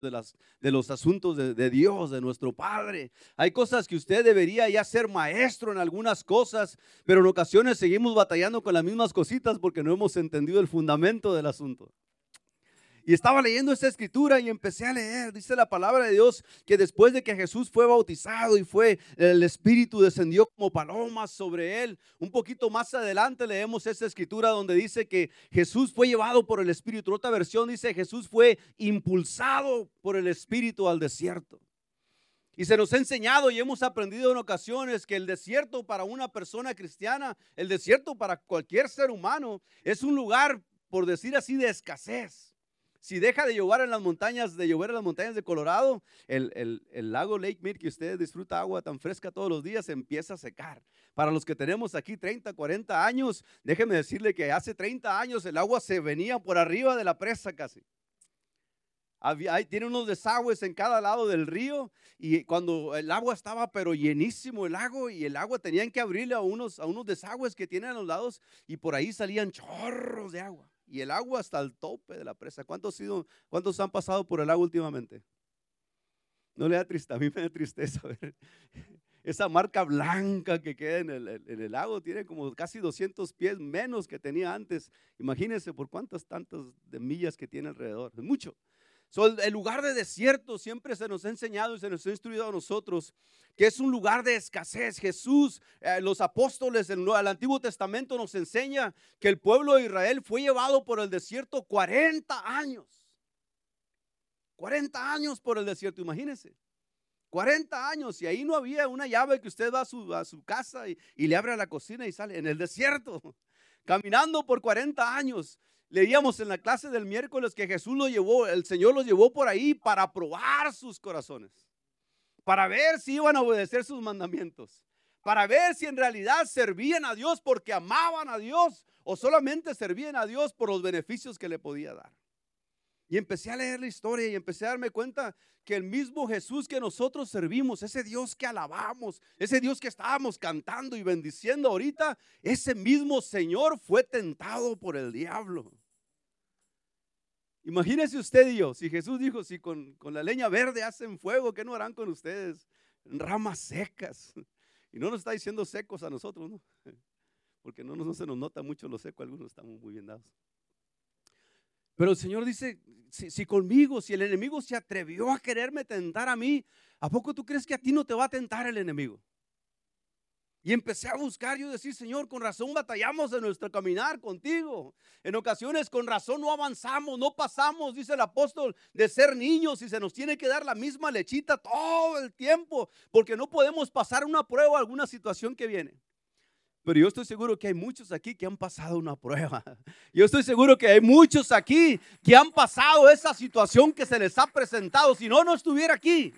de, las, de los asuntos de, de, Dios, de nuestro Padre. Hay cosas que usted debería ya ser maestro en algunas cosas, pero en ocasiones seguimos batallando con las mismas cositas porque no hemos entendido el fundamento del asunto. Y estaba leyendo esta escritura y empecé a leer. Dice la palabra de Dios que después de que Jesús fue bautizado y fue, el Espíritu descendió como palomas sobre él. Un poquito más adelante leemos esta escritura donde dice que Jesús fue llevado por el Espíritu. Otra versión dice Jesús fue impulsado por el Espíritu al desierto. Y se nos ha enseñado y hemos aprendido en ocasiones que el desierto para una persona cristiana, el desierto para cualquier ser humano, es un lugar, por decir así, de escasez. Si deja de llover en las montañas, de llover en las montañas de Colorado, el, lago Lake Mead, que usted disfruta agua tan fresca todos los días, empieza a secar. Para los que tenemos aquí 30, 40 años, déjeme decirle que hace 30 años el agua se venía por arriba de la presa casi. Había, tiene unos desagües en cada lado del río y cuando el agua estaba pero llenísimo el lago y el agua tenían que abrirle a unos, a unos desagües que tienen a los lados y por ahí salían chorros de agua y el agua hasta el tope de la presa. ¿Cuántos, sido, ¿Cuántos han pasado por el agua últimamente? No le da tristeza, a mí me da tristeza ver. Esa marca blanca que queda en el, en lago tiene como casi 200 pies menos que tenía antes. Imagínense por cuántas tantas millas que tiene alrededor. Es mucho el lugar de desierto siempre se nos ha enseñado y se nos ha instruido a nosotros que es un lugar de escasez. Jesús, eh, los apóstoles en el Antiguo Testamento nos enseña que el pueblo de Israel fue llevado por el desierto 40 años. 40 años por el desierto, imagínense. 40 años y ahí no había una llave que usted va a su, casa y, le abre la cocina y sale en el desierto. Caminando por 40 años. Leíamos en la clase del miércoles que Jesús lo llevó, el Señor los llevó por ahí para probar sus corazones, para ver si iban a obedecer sus mandamientos, para ver si en realidad servían a Dios porque amaban a Dios o solamente servían a Dios por los beneficios que le podía dar. Y empecé a leer la historia y empecé a darme cuenta que el mismo Jesús que nosotros servimos, ese Dios que alabamos, ese Dios que estábamos cantando y bendiciendo ahorita, ese mismo Señor fue tentado por el diablo. Imagínese usted y yo, si Jesús dijo, si con, la leña verde hacen fuego, ¿qué no harán con ustedes? Ramas secas. Y no nos está diciendo secos a nosotros, ¿no? Porque no, no se nos nota mucho lo seco, algunos estamos muy bien dados. Pero el Señor dice, si, si, conmigo, si el enemigo se atrevió a quererme tentar a mí, ¿a poco tú crees que a ti no te va a tentar el enemigo? Y empecé a buscar, yo decir, Señor, con razón batallamos en nuestro caminar contigo. En ocasiones con razón no avanzamos, no pasamos, dice el apóstol, de ser niños y se nos tiene que dar la misma lechita todo el tiempo, porque no podemos pasar una prueba, alguna situación que viene. Pero yo estoy seguro que hay muchos aquí que han pasado una prueba. Yo estoy seguro que hay muchos aquí que han pasado esa situación que se les ha presentado. Si no, no estuviera aquí.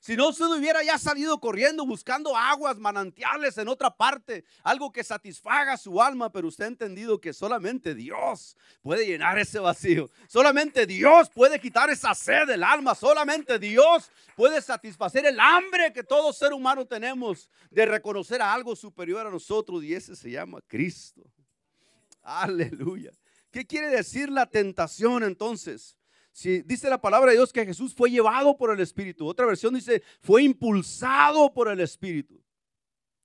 Si no, usted hubiera ya salido corriendo buscando aguas, manantiales en otra parte, algo que satisfaga su alma, pero usted ha entendido que solamente Dios puede llenar ese vacío. Solamente Dios puede quitar esa sed del alma. Solamente Dios puede satisfacer el hambre que todo ser humano tenemos de reconocer a algo superior a nosotros y ese se llama Cristo. Aleluya. ¿Qué quiere decir la tentación entonces? Si dice la palabra de Dios que Jesús fue llevado por el Espíritu. Otra versión dice, fue impulsado por el Espíritu.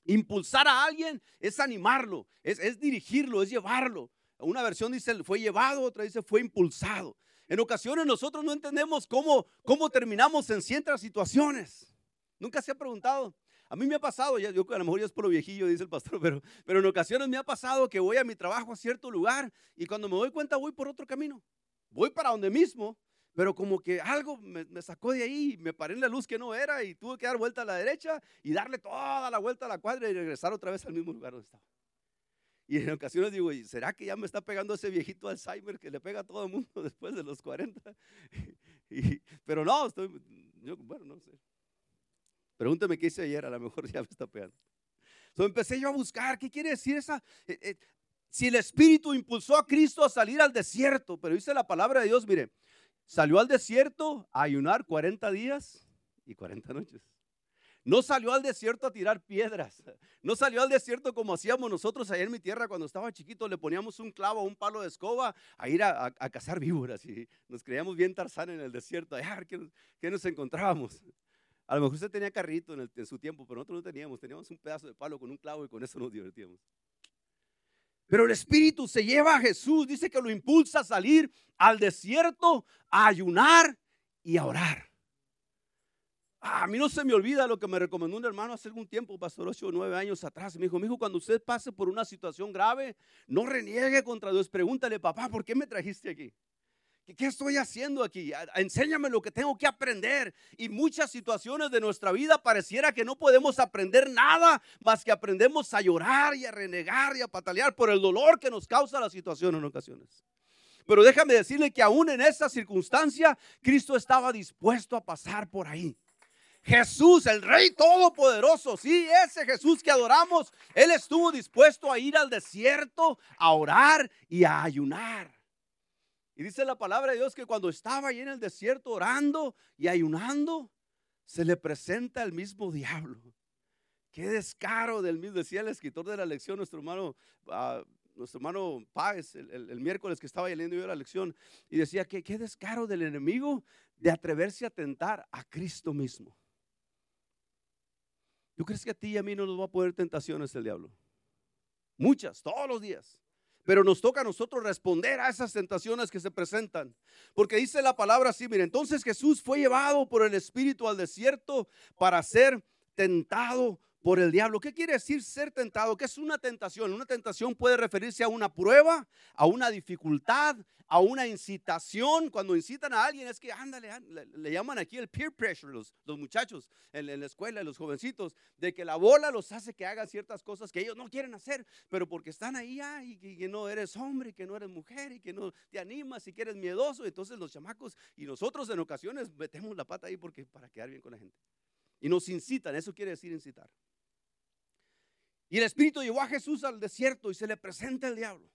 Impulsar a alguien es animarlo, es, dirigirlo, es llevarlo. Una versión dice, fue llevado, otra dice, fue impulsado. En ocasiones nosotros no entendemos cómo, cómo terminamos en ciertas situaciones. Nunca se ha preguntado. A mí me ha pasado, yo a lo mejor ya es por lo viejillo, dice el pastor, pero, pero en ocasiones me ha pasado que voy a mi trabajo a cierto lugar y cuando me doy cuenta voy por otro camino voy para donde mismo, pero como que algo me, sacó de ahí, me paré en la luz que no era y tuve que dar vuelta a la derecha y darle toda la vuelta a la cuadra y regresar otra vez al mismo lugar donde estaba. Y en ocasiones digo, ¿será que ya me está pegando ese viejito Alzheimer que le pega a todo el mundo después de los 40? pero no, estoy, bueno, no sé. Pregúnteme qué hice ayer, a lo mejor ya me está pegando. Entonces empecé yo a buscar, ¿qué quiere decir esa? Eh, eh, si el Espíritu impulsó a Cristo a salir al desierto, pero dice la palabra de Dios, mire, salió al desierto a ayunar 40 días y 40 noches. No salió al desierto a tirar piedras. No salió al desierto como hacíamos nosotros allá en mi tierra cuando estaba chiquito. Le poníamos un clavo, un palo de escoba a ir a, cazar víboras. Y nos creíamos bien Tarzán en el desierto. A ver qué, nos encontrábamos. A lo mejor usted tenía carrito en, en, su tiempo, pero nosotros no teníamos. Teníamos un pedazo de palo con un clavo y con eso nos divertíamos. Pero el Espíritu se lleva a Jesús, dice que lo impulsa a salir al desierto, a ayunar y a orar. Ah, a mí no se me olvida lo que me recomendó un hermano hace algún tiempo, pastor, ocho o nueve años atrás. Me dijo, hijo, cuando usted pase por una situación grave, no reniegue contra Dios. Pregúntale, papá, ¿por qué me trajiste aquí? ¿Qué estoy haciendo aquí? Enséñame lo que tengo que aprender. Y muchas situaciones de nuestra vida pareciera que no podemos aprender nada más que aprendemos a llorar y a renegar y a patalear por el dolor que nos causa la situación en ocasiones. Pero déjame decirle que aún en esa circunstancia, Cristo estaba dispuesto a pasar por ahí. Jesús, el Rey Todopoderoso, sí, ese Jesús que adoramos, Él estuvo dispuesto a ir al desierto a orar y a ayunar. Y dice la palabra de Dios que cuando estaba ahí en el desierto orando y ayunando, se le presenta el mismo diablo. Qué descaro del mismo, decía el escritor de la lección, nuestro hermano, ah, nuestro hermano Páez, el, miércoles que estaba leyendo yo la lección, y decía que qué descaro del enemigo de atreverse a tentar a Cristo mismo. ¿Tú crees que a ti y a mí no nos va a poner tentaciones el diablo? Muchas, todos los días. Pero nos toca a nosotros responder a esas tentaciones que se presentan. Porque dice la palabra así, mire, entonces Jesús fue llevado por el Espíritu al desierto para ser tentado por el diablo. ¿Qué quiere decir ser tentado? ¿Qué es una tentación? Una tentación puede referirse a una prueba, a una dificultad, a una incitación. Cuando incitan a alguien es que, ándale, le, llaman aquí el peer pressure, los, muchachos en, la escuela, los jovencitos, de que la bola los hace que hagan ciertas cosas que ellos no quieren hacer, pero porque están ahí y, que no eres hombre, que no eres mujer y que no te animas y que eres miedoso. Entonces los chamacos y nosotros en ocasiones metemos la pata ahí porque para quedar bien con la gente. Y nos incitan, eso quiere decir incitar. Y el Espíritu llevó a Jesús al desierto y se le presenta el diablo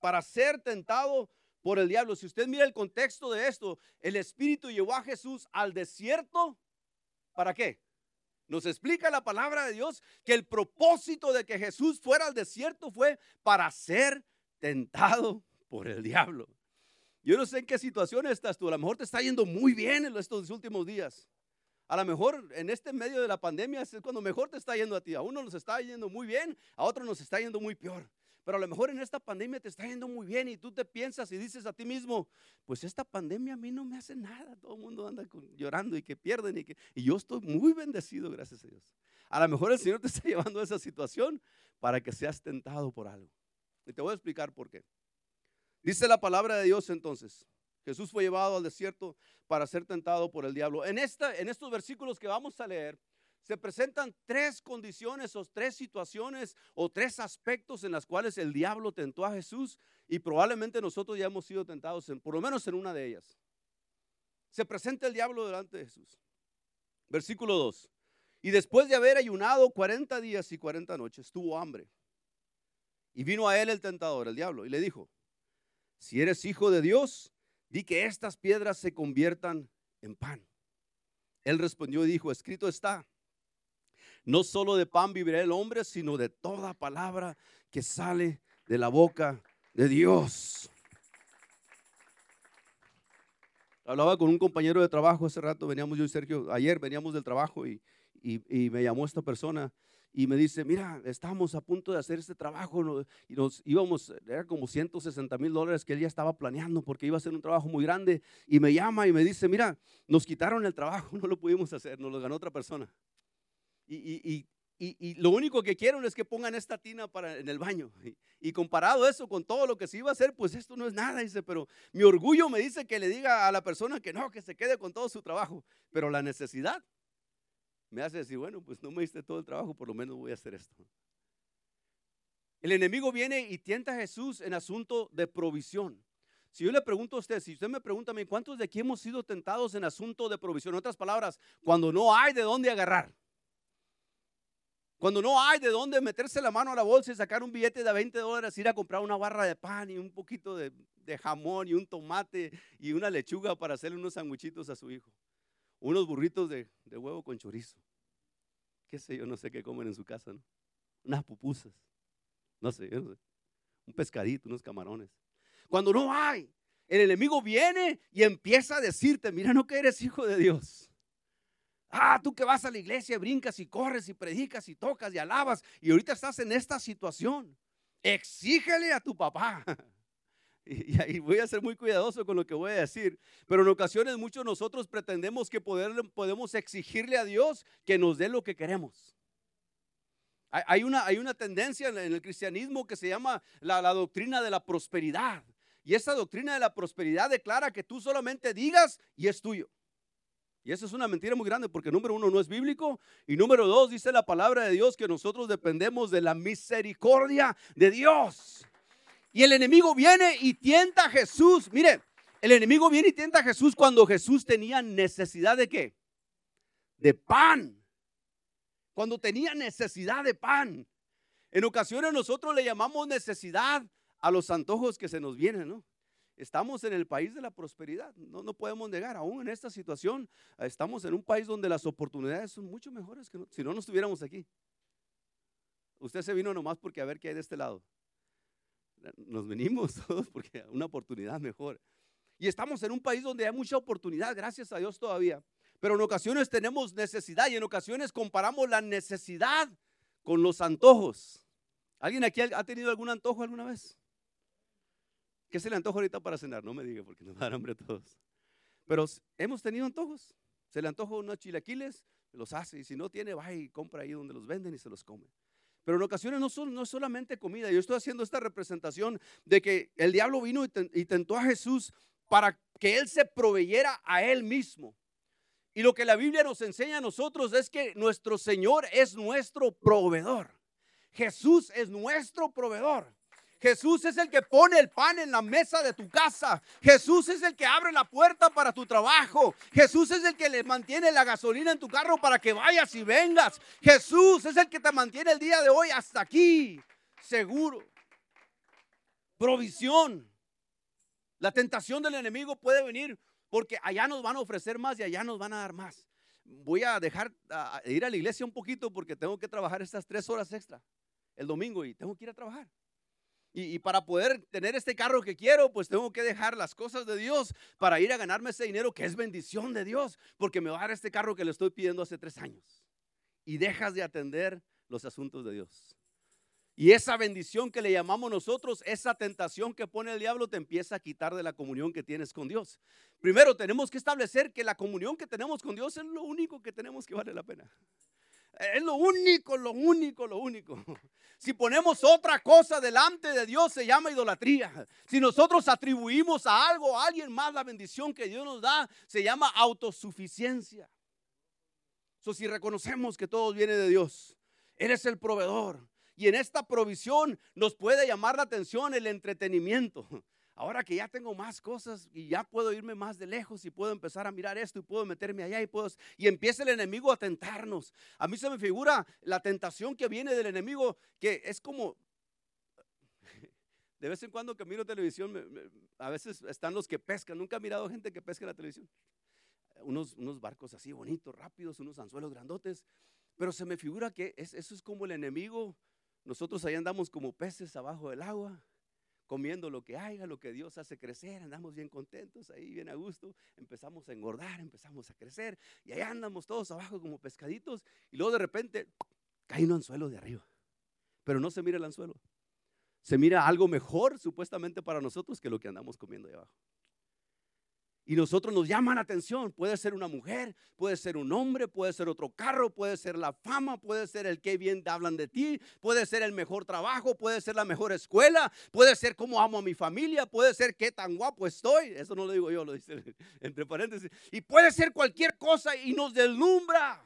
para ser tentado por el diablo. Si usted mira el contexto de esto, el Espíritu llevó a Jesús al desierto. ¿Para qué? Nos explica la palabra de Dios que el propósito de que Jesús fuera al desierto fue para ser tentado por el diablo. Yo no sé en qué situación estás tú. A lo mejor te está yendo muy bien en estos últimos días. A lo mejor en este medio de la pandemia es cuando mejor te está yendo a ti. A uno nos está yendo muy bien, a otro nos está yendo muy peor. Pero a lo mejor en esta pandemia te está yendo muy bien y tú te piensas y dices a ti mismo, pues esta pandemia a mí no me hace nada. Todo el mundo anda llorando y que pierden y que y yo estoy muy bendecido, gracias a Dios. A lo mejor el Señor te está llevando a esa situación para que seas tentado por algo. Y te voy a explicar por qué. Dice la palabra de Dios entonces, Jesús fue llevado al desierto para ser tentado por el diablo. En, esta, en estos versículos que vamos a leer, se presentan tres condiciones o tres situaciones o tres aspectos en las cuales el diablo tentó a Jesús y probablemente nosotros ya hemos sido tentados, en, por lo menos en una de ellas. Se presenta el diablo delante de Jesús. Versículo 2. Y después de haber ayunado 40 días y 40 noches, tuvo hambre. Y vino a él el tentador, el diablo, y le dijo, si eres hijo de Dios, di que estas piedras se conviertan en pan. Él respondió y dijo, escrito está, no solo de pan vivirá el hombre, sino de toda palabra que sale de la boca de Dios. Hablaba con un compañero de trabajo hace rato, veníamos yo y Sergio, ayer veníamos del trabajo y, y me llamó esta persona y me dice, mira, estamos a punto de hacer este trabajo y nos íbamos, era como 160 mil dólares que él ya estaba planeando porque iba a ser un trabajo muy grande y me llama y me dice, mira, nos quitaron el trabajo, no lo pudimos hacer, nos lo ganó otra persona. Y, lo único que quieren es que pongan esta tina para, en el baño. Y, comparado eso con todo lo que se iba a hacer, pues esto no es nada, dice, pero mi orgullo me dice que le diga a la persona que no, que se quede con todo su trabajo, pero la necesidad me hace decir, bueno, pues no me diste todo el trabajo, por lo menos voy a hacer esto. El enemigo viene y tienta a Jesús en asunto de provisión. Si yo le pregunto a usted, si usted me pregunta a mí, ¿cuántos de aquí hemos sido tentados en asunto de provisión? En otras palabras, cuando no hay de dónde agarrar. Cuando no hay de dónde meterse la mano a la bolsa y sacar un billete de 20 dólares, ir a comprar una barra de pan y un poquito de, jamón y un tomate y una lechuga para hacerle unos sanguchitos a su hijo unos burritos de, huevo con chorizo. qué sé yo, no sé qué comen en su casa, ¿no? Unas pupusas, no sé, no sé, un pescadito, unos camarones. Cuando no hay, el enemigo viene y empieza a decirte, mira, no que eres hijo de Dios. Ah, tú que vas a la iglesia, brincas y corres y predicas y tocas y alabas y ahorita estás en esta situación. Exígele a tu papá. Y, ahí voy a ser muy cuidadoso con lo que voy a decir. Pero en ocasiones muchos de nosotros pretendemos que podemos exigirle a Dios que nos dé lo que queremos. Hay una, hay una tendencia en el cristianismo que se llama la, la doctrina de la prosperidad. Y esa doctrina de la prosperidad declara que tú solamente digas y es tuyo. Y eso es una mentira muy grande porque número uno no es bíblico y número dos dice la palabra de Dios que nosotros dependemos de la misericordia de Dios. Y el enemigo viene y tienta a Jesús. Mire, el enemigo viene y tienta a Jesús cuando Jesús tenía necesidad de qué? De pan. Cuando tenía necesidad de pan. En ocasiones nosotros le llamamos necesidad a los antojos que se nos vienen, ¿no? Estamos en el país de la prosperidad, no, no podemos negar, aún en esta situación, estamos en un país donde las oportunidades son mucho mejores que si no, no estuviéramos aquí. Usted se vino nomás porque a ver qué hay de este lado. Nos venimos todos porque una oportunidad mejor. Y estamos en un país donde hay mucha oportunidad, gracias a Dios todavía. Pero en ocasiones tenemos necesidad y en ocasiones comparamos la necesidad con los antojos. ¿Alguien aquí ha tenido algún antojo alguna vez? ¿Qué se le antoja ahorita para cenar? No me diga porque nos da hambre a todos. Pero hemos tenido antojos. Se le antoja unos chilaquiles, los hace. Y si no tiene, va y compra ahí donde los venden y se los come. Pero en ocasiones no, son, no es solamente comida. Yo estoy haciendo esta representación de que el diablo vino y tentó a Jesús para que Él se proveyera a Él mismo. Y lo que la Biblia nos enseña a nosotros es que nuestro Señor es nuestro proveedor. Jesús es nuestro proveedor. Jesús es el que pone el pan en la mesa de tu casa. Jesús es el que abre la puerta para tu trabajo. Jesús es el que le mantiene la gasolina en tu carro para que vayas y vengas. Jesús es el que te mantiene el día de hoy hasta aquí, seguro. Provisión. La tentación del enemigo puede venir porque allá nos van a ofrecer más y allá nos van a dar más. Voy a dejar de ir a la iglesia un poquito porque tengo que trabajar estas tres horas extra el domingo y tengo que ir a trabajar. Y, para poder tener este carro que quiero, pues tengo que dejar las cosas de Dios para ir a ganarme ese dinero que es bendición de Dios, porque me va a dar este carro que le estoy pidiendo hace tres años. Y dejas de atender los asuntos de Dios. Y esa bendición que le llamamos nosotros, esa tentación que pone el diablo, te empieza a quitar de la comunión que tienes con Dios. Primero tenemos que establecer que la comunión que tenemos con Dios es lo único que tenemos que vale la pena. Es lo único, lo único, lo único. Si ponemos otra cosa delante de Dios se llama idolatría. Si nosotros atribuimos a algo, a alguien más la bendición que Dios nos da, se llama autosuficiencia. So, si reconocemos que todo viene de Dios, eres el proveedor. Y en esta provisión nos puede llamar la atención el entretenimiento ahora que ya tengo más cosas y ya puedo irme más de lejos y puedo empezar a mirar esto y puedo meterme allá y puedo y empieza el enemigo a tentarnos. A mí se me figura la tentación que viene del enemigo que es como de vez en cuando que miro televisión, a veces están los que pescan. Nunca he mirado gente que pesca en la televisión. Unos, barcos así bonitos, rápidos, unos anzuelos grandotes. Pero se me figura que eso es como el enemigo. Nosotros ahí andamos como peces abajo del agua comiendo lo que haya, lo que Dios hace crecer, andamos bien contentos, ahí bien a gusto, empezamos a engordar, empezamos a crecer y ahí andamos todos abajo como pescaditos y luego de repente cae un anzuelo de arriba, pero no se mira el anzuelo, se mira algo mejor supuestamente para nosotros que lo que andamos comiendo ahí abajo. Y nosotros nos llaman la atención. Puede ser una mujer, puede ser un hombre, puede ser otro carro, puede ser la fama, puede ser el que bien hablan de ti, puede ser el mejor trabajo, puede ser la mejor escuela, puede ser cómo amo a mi familia, puede ser qué tan guapo estoy. Eso no lo digo yo, lo dice entre paréntesis. Y puede ser cualquier cosa y nos deslumbra.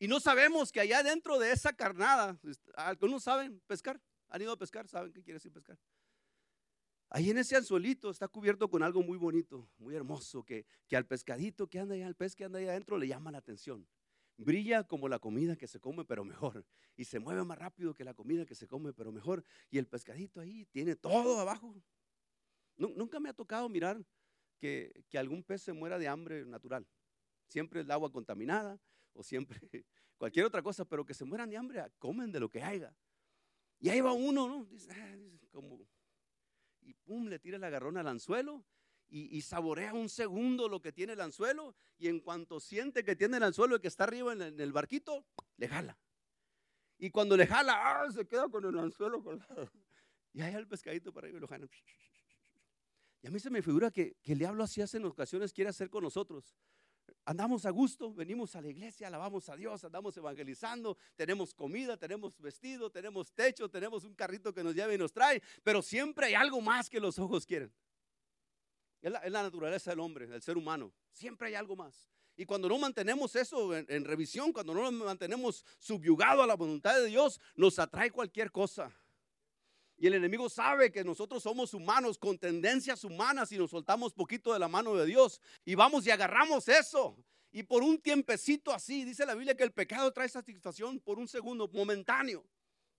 Y no sabemos que allá dentro de esa carnada, algunos saben pescar, han ido a pescar, saben qué quiere decir pescar. Ahí en ese anzuelito está cubierto con algo muy bonito, muy hermoso, que, que al pescadito que anda allá, al pez que anda allá adentro, le llama la atención. Brilla como la comida que se come, pero mejor. Y se mueve más rápido que la comida que se come, pero mejor. Y el pescadito ahí tiene todo abajo. Nunca me ha tocado mirar que, que algún pez se muera de hambre natural. Siempre el agua contaminada o siempre, cualquier otra cosa, pero que se mueran de hambre, comen de lo que haya. Y ahí va uno, ¿no? Dice, ah, como, y pum, le tira el agarrón al anzuelo y, saborea un segundo lo que tiene el anzuelo y en cuanto siente que tiene el anzuelo y que está arriba en el, barquito, le jala. Y cuando le jala, ¡ah! se queda con el anzuelo colgado. Y ahí el pescadito para arriba y lo jala. Y a mí se me figura que, que el diablo así hace en ocasiones, quiere hacer con nosotros. Andamos a gusto, venimos a la iglesia, alabamos a Dios, andamos evangelizando, tenemos comida, tenemos vestido, tenemos techo, tenemos un carrito que nos lleva y nos trae, pero siempre hay algo más que los ojos quieren. Es la, naturaleza del hombre, del ser humano. Siempre hay algo más. Y cuando no mantenemos eso en, revisión, cuando no nos mantenemos subyugado a la voluntad de Dios, nos atrae cualquier cosa. Y el enemigo sabe que nosotros somos humanos con tendencias humanas y nos soltamos poquito de la mano de Dios. Y vamos y agarramos eso. Y por un tiempecito así, dice la Biblia que el pecado trae satisfacción por un segundo, momentáneo.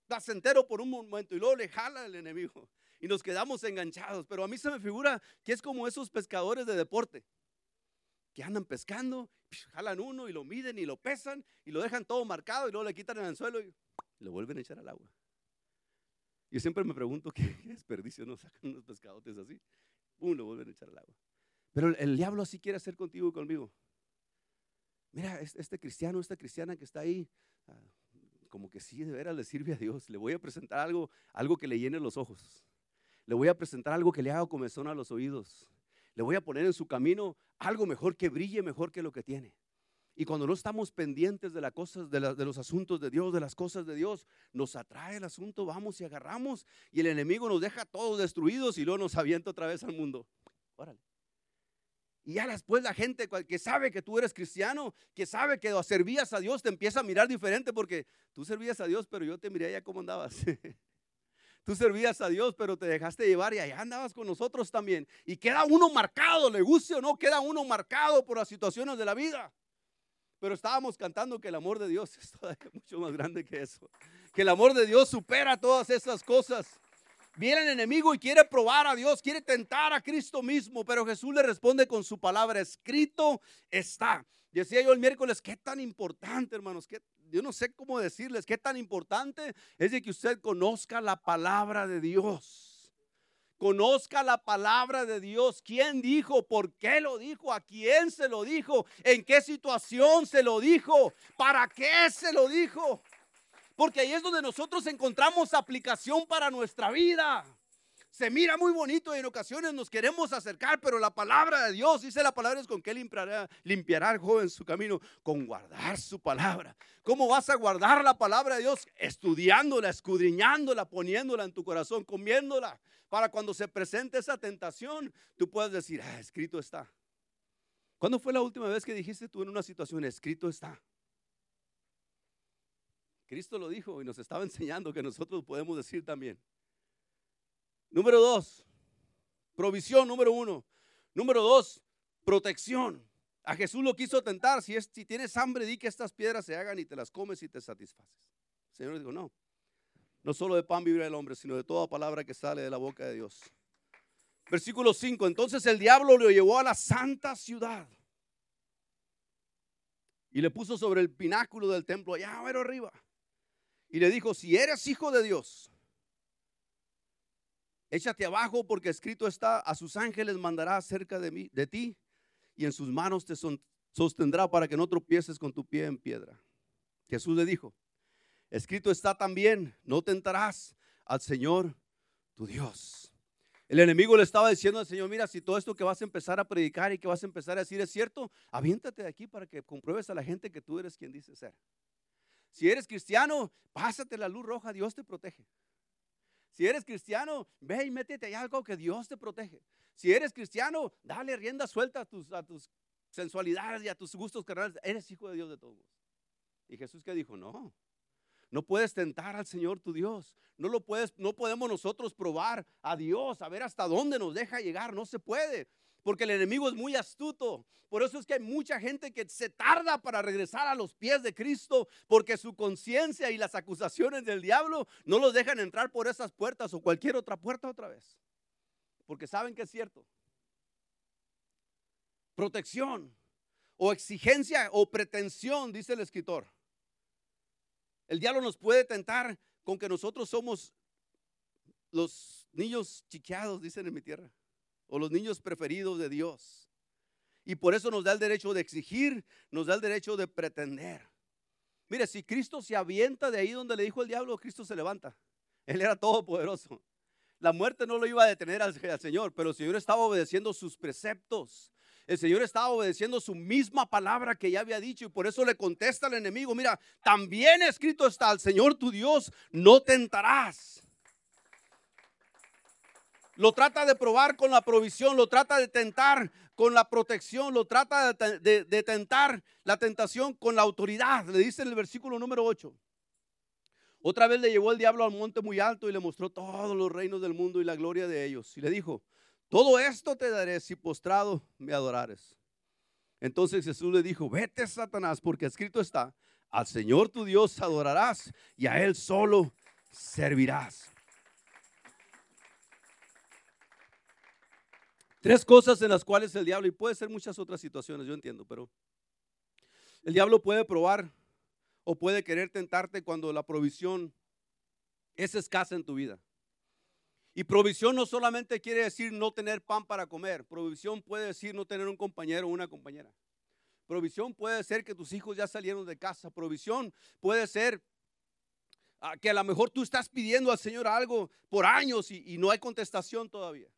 Placentero por un momento y luego le jala el enemigo y nos quedamos enganchados. Pero a mí se me figura que es como esos pescadores de deporte que andan pescando, jalan uno y lo miden y lo pesan y lo dejan todo marcado y luego le quitan el anzuelo y lo vuelven a echar al agua. Yo siempre me pregunto qué desperdicio nos sacan unos pescadotes así. Uno lo vuelven a echar al agua. Pero el, diablo así quiere hacer contigo y conmigo. Mira, este cristiano, esta cristiana que está ahí, ah, como que sí, de veras le sirve a Dios. Le voy a presentar algo, algo que le llene los ojos. Le voy a presentar algo que le haga comezón a los oídos. Le voy a poner en su camino algo mejor que brille mejor que lo que tiene. Y cuando no estamos pendientes de las cosas, de, los asuntos de Dios, de las cosas de Dios, nos atrae el asunto, vamos y agarramos. Y el enemigo nos deja todos destruidos y luego nos avienta otra vez al mundo. Órale. Y ya después la gente que sabe que tú eres cristiano, que sabe que servías a Dios, te empieza a mirar diferente porque tú servías a Dios, pero yo te miré ya cómo andabas. Tú servías a Dios, pero te dejaste llevar y allá andabas con nosotros también. Y queda uno marcado, le guste o no, queda uno marcado por las situaciones de la vida. Pero estábamos cantando que el amor de Dios es mucho más grande que eso. Que el amor de Dios supera todas esas cosas. Viene el enemigo y quiere probar a Dios, quiere tentar a Cristo mismo, pero Jesús le responde con su palabra, escrito está. Decía yo el miércoles, qué tan importante, hermanos, yo no sé cómo decirles, qué tan importante es de que usted conozca la palabra de Dios conozca la palabra de Dios. ¿Quién dijo? ¿Por qué lo dijo? ¿A quién se lo dijo? ¿En qué situación se lo dijo? ¿Para qué se lo dijo? Porque ahí es donde nosotros encontramos aplicación para nuestra vida. Se mira muy bonito y en ocasiones nos queremos acercar, pero la palabra de Dios, dice la palabra, es con qué limpiará, limpiará el joven su camino, con guardar su palabra. ¿Cómo vas a guardar la palabra de Dios? Estudiándola, escudriñándola, poniéndola en tu corazón, comiéndola, para cuando se presente esa tentación, tú puedas decir, ah, escrito está. ¿Cuándo fue la última vez que dijiste tú en una situación, escrito está? Cristo lo dijo y nos estaba enseñando que nosotros podemos decir también. Número dos, provisión, número uno. Número dos, protección. A Jesús lo quiso tentar. Si, es, si tienes hambre, di que estas piedras se hagan y te las comes y te satisfaces. El Señor dijo, no. No solo de pan vivirá el hombre, sino de toda palabra que sale de la boca de Dios. Versículo 5. Entonces el diablo lo llevó a la santa ciudad. Y le puso sobre el pináculo del templo, allá arriba. Y le dijo, si eres hijo de Dios, Échate abajo porque escrito está, a sus ángeles mandará cerca de, mí, de ti y en sus manos te sostendrá para que no tropieces con tu pie en piedra. Jesús le dijo, escrito está también, no tentarás al Señor tu Dios. El enemigo le estaba diciendo al Señor, mira, si todo esto que vas a empezar a predicar y que vas a empezar a decir es cierto, aviéntate de aquí para que compruebes a la gente que tú eres quien dice ser. Si eres cristiano, pásate la luz roja, Dios te protege. Si eres cristiano, ve y métete ahí algo que Dios te protege. Si eres cristiano, dale rienda suelta a tus, a tus sensualidades y a tus gustos carnales. Eres hijo de Dios de todos. Y Jesús que dijo, no, no puedes tentar al Señor tu Dios. No lo puedes, no podemos nosotros probar a Dios, a ver hasta dónde nos deja llegar. No se puede porque el enemigo es muy astuto. Por eso es que hay mucha gente que se tarda para regresar a los pies de Cristo, porque su conciencia y las acusaciones del diablo no los dejan entrar por esas puertas o cualquier otra puerta otra vez. Porque saben que es cierto. Protección. o exigencia o pretensión, dice el escritor. El diablo nos puede tentar con que nosotros somos los niños chiqueados, dicen en mi tierra, o los niños preferidos de Dios. Y por eso nos da el derecho de exigir, nos da el derecho de pretender. Mire, si Cristo se avienta de ahí donde le dijo el diablo, Cristo se levanta. Él era todopoderoso. La muerte no lo iba a detener al, Señor, pero el Señor estaba obedeciendo sus preceptos. El Señor estaba obedeciendo su misma palabra que ya había dicho y por eso le contesta al enemigo, mira, también escrito está, al Señor tu Dios no tentarás. Lo trata de probar con la provisión, lo trata de tentar con la protección, lo trata de, tentar la tentación con la autoridad. Le dice en el versículo número 8. Otra vez le llevó el diablo al monte muy alto y le mostró todos los reinos del mundo y la gloria de ellos. Y le dijo, todo esto te daré si postrado me adorares. Entonces Jesús le dijo, vete Satanás, porque escrito está, al Señor tu Dios adorarás y a Él solo servirás. Tres cosas en las cuales el diablo, y puede ser muchas otras situaciones, yo entiendo, pero el diablo puede probar o puede querer tentarte cuando la provisión es escasa en tu vida. Y provisión no solamente quiere decir no tener pan para comer, provisión puede decir no tener un compañero o una compañera. Provisión puede ser que tus hijos ya salieron de casa. Provisión puede ser ah, que a lo mejor tú estás pidiendo al Señor algo por años y, y no hay contestación todavía.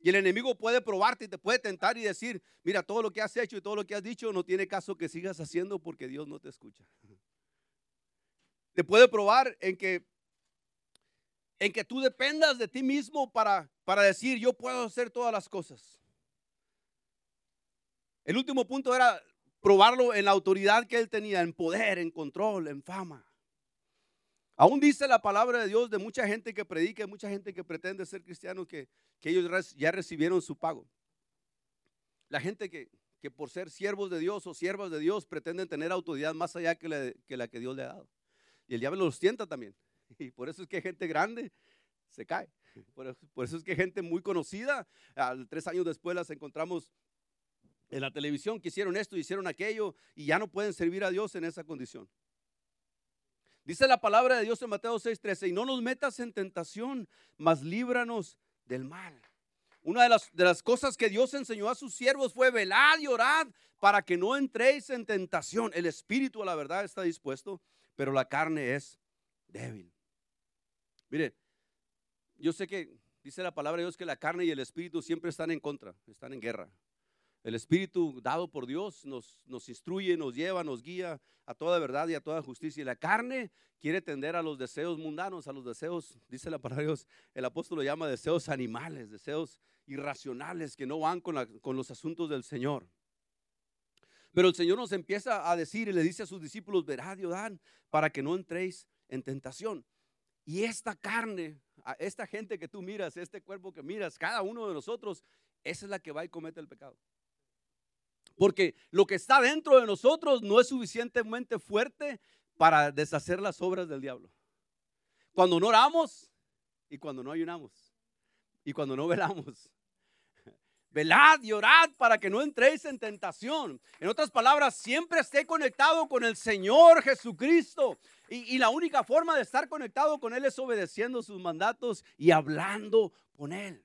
Y el enemigo puede probarte y te puede tentar y decir, mira, todo lo que has hecho y todo lo que has dicho no tiene caso que sigas haciendo porque Dios no te escucha. Te puede probar en que en que tú dependas de ti mismo para, para decir, yo puedo hacer todas las cosas. El último punto era probarlo en la autoridad que él tenía, en poder, en control, en fama. Aún dice la palabra de Dios de mucha gente que predica, mucha gente que pretende ser cristiano, que, ellos ya recibieron su pago. La gente que, por ser siervos de Dios o siervas de Dios pretenden tener autoridad más allá que la, que la que Dios le ha dado. Y el diablo los tienta también. Y por eso es que gente grande se cae. Por eso, es que gente muy conocida, tres años después las encontramos en la televisión que hicieron esto, hicieron aquello y ya no pueden servir a Dios en esa condición. Dice la palabra de Dios en Mateo 6:13, y no nos metas en tentación, mas líbranos del mal. Una de las, de las cosas que Dios enseñó a sus siervos fue velad y orad para que no entréis en tentación. El espíritu a la verdad está dispuesto, pero la carne es débil. Mire, yo sé que dice la palabra de Dios que la carne y el espíritu siempre están en contra, están en guerra. El Espíritu dado por Dios nos, nos instruye, nos lleva, nos guía a toda verdad y a toda justicia. Y la carne quiere tender a los deseos mundanos, a los deseos, dice la palabra de Dios, el apóstol lo llama deseos animales, deseos irracionales que no van con, con los asuntos del Señor. Pero el Señor nos empieza a decir y le dice a sus discípulos, verá, Dan, para que no entréis en tentación. Y esta carne, esta gente que tú miras, este cuerpo que miras, cada uno de nosotros, esa es la que va y comete el pecado. Porque lo que está dentro de nosotros no es suficientemente fuerte para deshacer las obras del diablo. Cuando no oramos y cuando no ayunamos y cuando no velamos. Velad y orad para que no entréis en tentación. En otras palabras, siempre esté conectado con el Señor Jesucristo. Y, y, la única forma de estar conectado con Él es obedeciendo sus mandatos y hablando con Él.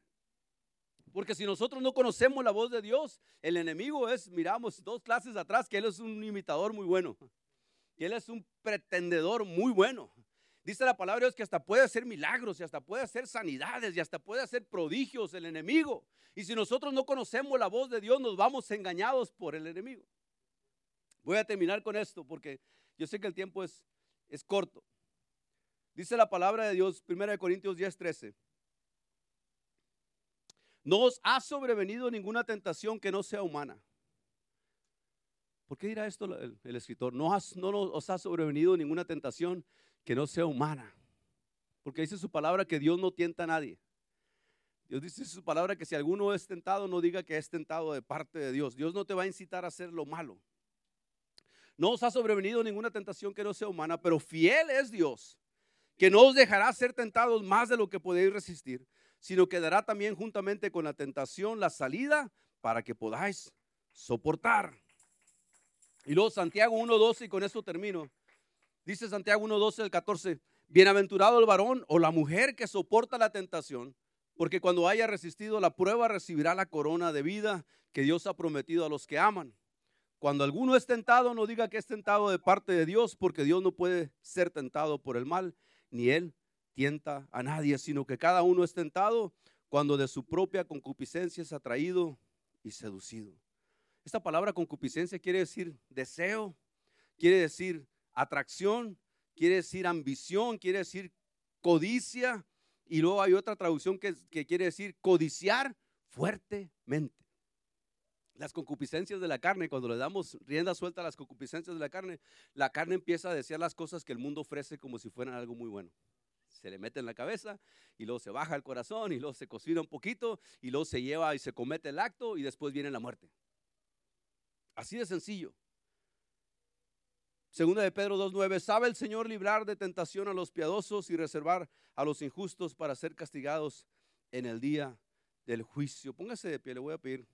Porque si nosotros no conocemos la voz de Dios, el enemigo es, miramos dos clases atrás, que él es un imitador muy bueno. Que él es un pretendedor muy bueno. Dice la palabra de Dios que hasta puede hacer milagros y hasta puede hacer sanidades y hasta puede hacer prodigios el enemigo. Y si nosotros no conocemos la voz de Dios, nos vamos engañados por el enemigo. Voy a terminar con esto porque yo sé que el tiempo es, es corto. Dice la palabra de Dios, 1 Corintios 10, 13. No os ha sobrevenido ninguna tentación que no sea humana. ¿Por qué dirá esto el, escritor? No, no os ha sobrevenido ninguna tentación que no sea humana. Porque dice su palabra que Dios no tienta a nadie. Dios dice su palabra que si alguno es tentado, no diga que es tentado de parte de Dios. Dios no te va a incitar a hacer lo malo. No os ha sobrevenido ninguna tentación que no sea humana, pero fiel es Dios, que no os dejará ser tentados más de lo que podéis resistir, sino que dará también juntamente con la tentación la salida para que podáis soportar. Y luego Santiago 1.12 y con eso termino. Dice Santiago 1.12 el 14, bienaventurado el varón o la mujer que soporta la tentación, porque cuando haya resistido la prueba recibirá la corona de vida que Dios ha prometido a los que aman. Cuando alguno es tentado, no diga que es tentado de parte de Dios, porque Dios no puede ser tentado por el mal, ni Él tienta a nadie, sino que cada uno es tentado cuando de su propia concupiscencia es atraído y seducido. Esta palabra concupiscencia quiere decir deseo, quiere decir atracción, quiere decir ambición, quiere decir codicia, y luego hay otra traducción que, quiere decir codiciar fuertemente. Las concupiscencias de la carne, cuando le damos rienda suelta a las concupiscencias de la carne, la carne empieza a desear las cosas que el mundo ofrece como si fueran algo muy bueno se le mete en la cabeza y luego se baja el corazón y luego se cocina un poquito y luego se lleva y se comete el acto y después viene la muerte. Así de sencillo. Segunda de Pedro 2.9, ¿sabe el Señor librar de tentación a los piadosos y reservar a los injustos para ser castigados en el día del juicio? Póngase de pie, le voy a pedir.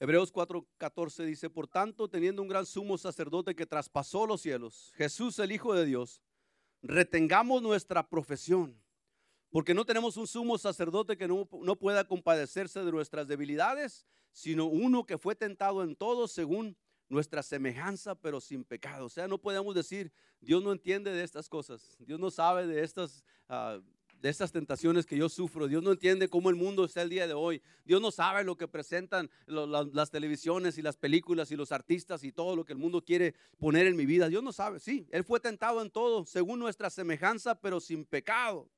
Hebreos 4:14 dice, por tanto, teniendo un gran sumo sacerdote que traspasó los cielos, Jesús el Hijo de Dios, retengamos nuestra profesión, porque no tenemos un sumo sacerdote que no, no pueda compadecerse de nuestras debilidades, sino uno que fue tentado en todo según nuestra semejanza, pero sin pecado. O sea, no podemos decir, Dios no entiende de estas cosas, Dios no sabe de estas... Uh, de estas tentaciones que yo sufro. Dios no entiende cómo el mundo está el día de hoy. Dios no sabe lo que presentan las televisiones y las películas y los artistas y todo lo que el mundo quiere poner en mi vida. Dios no sabe. Sí, Él fue tentado en todo, según nuestra semejanza, pero sin pecado.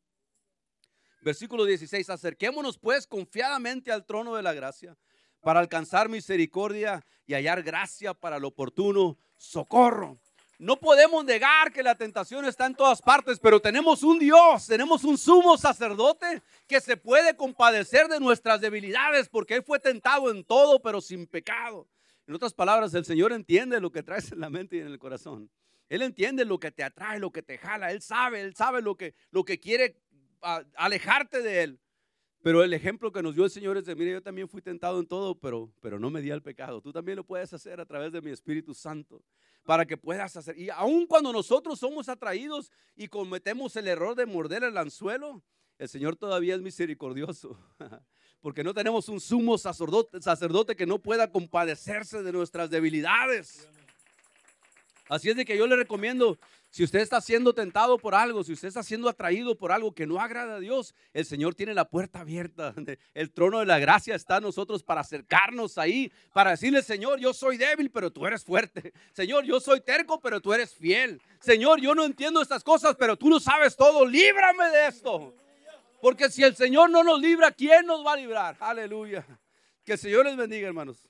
Versículo 16, acerquémonos pues confiadamente al trono de la gracia para alcanzar misericordia y hallar gracia para el oportuno socorro. No podemos negar que la tentación está en todas partes, pero tenemos un Dios, tenemos un sumo sacerdote que se puede compadecer de nuestras debilidades porque Él fue tentado en todo, pero sin pecado. En otras palabras, el Señor entiende lo que traes en la mente y en el corazón. Él entiende lo que te atrae, lo que te jala. Él sabe, Él sabe lo que, lo que quiere alejarte de Él. Pero el ejemplo que nos dio el Señor es de, mire, yo también fui tentado en todo, pero, pero no me di al pecado. Tú también lo puedes hacer a través de mi Espíritu Santo para que puedas hacer. Y aun cuando nosotros somos atraídos y cometemos el error de morder el anzuelo, el Señor todavía es misericordioso. Porque no tenemos un sumo sacerdote, sacerdote que no pueda compadecerse de nuestras debilidades. Así es de que yo le recomiendo, si usted está siendo tentado por algo, si usted está siendo atraído por algo que no agrada a Dios, el Señor tiene la puerta abierta. El trono de la gracia está a nosotros para acercarnos ahí, para decirle, Señor, yo soy débil, pero tú eres fuerte. Señor, yo soy terco, pero tú eres fiel. Señor, yo no entiendo estas cosas, pero tú lo sabes todo. Líbrame de esto. Porque si el Señor no nos libra, ¿quién nos va a librar? Aleluya. Que el Señor les bendiga, hermanos.